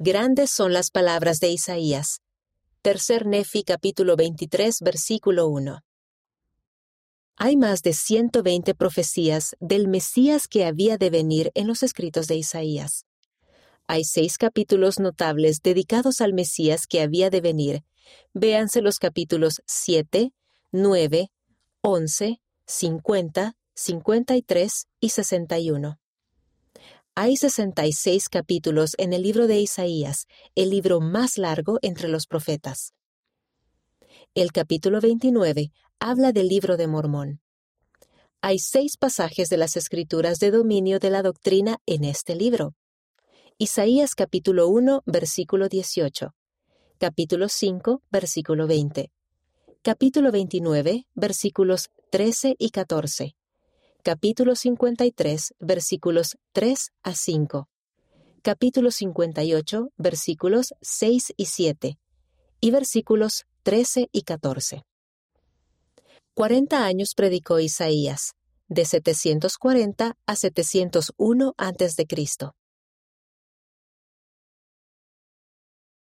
Grandes son las palabras de Isaías. Tercer Nefi capítulo 23 versículo 1. Hay más de 120 profecías del Mesías que había de venir en los escritos de Isaías. Hay seis capítulos notables dedicados al Mesías que había de venir. Véanse los capítulos 7, 9, 11, 50, 53 y 61. Hay 66 capítulos en el libro de Isaías, el libro más largo entre los profetas. El capítulo 29 habla del libro de Mormón. Hay seis pasajes de las escrituras de dominio de la doctrina en este libro. Isaías capítulo 1, versículo 18. Capítulo 5, versículo 20. Capítulo 29, versículos 13 y 14 capítulo 53, versículos 3 a 5, capítulo 58, versículos 6 y 7, y versículos 13 y 14. Cuarenta años predicó Isaías, de 740 a 701 a.C.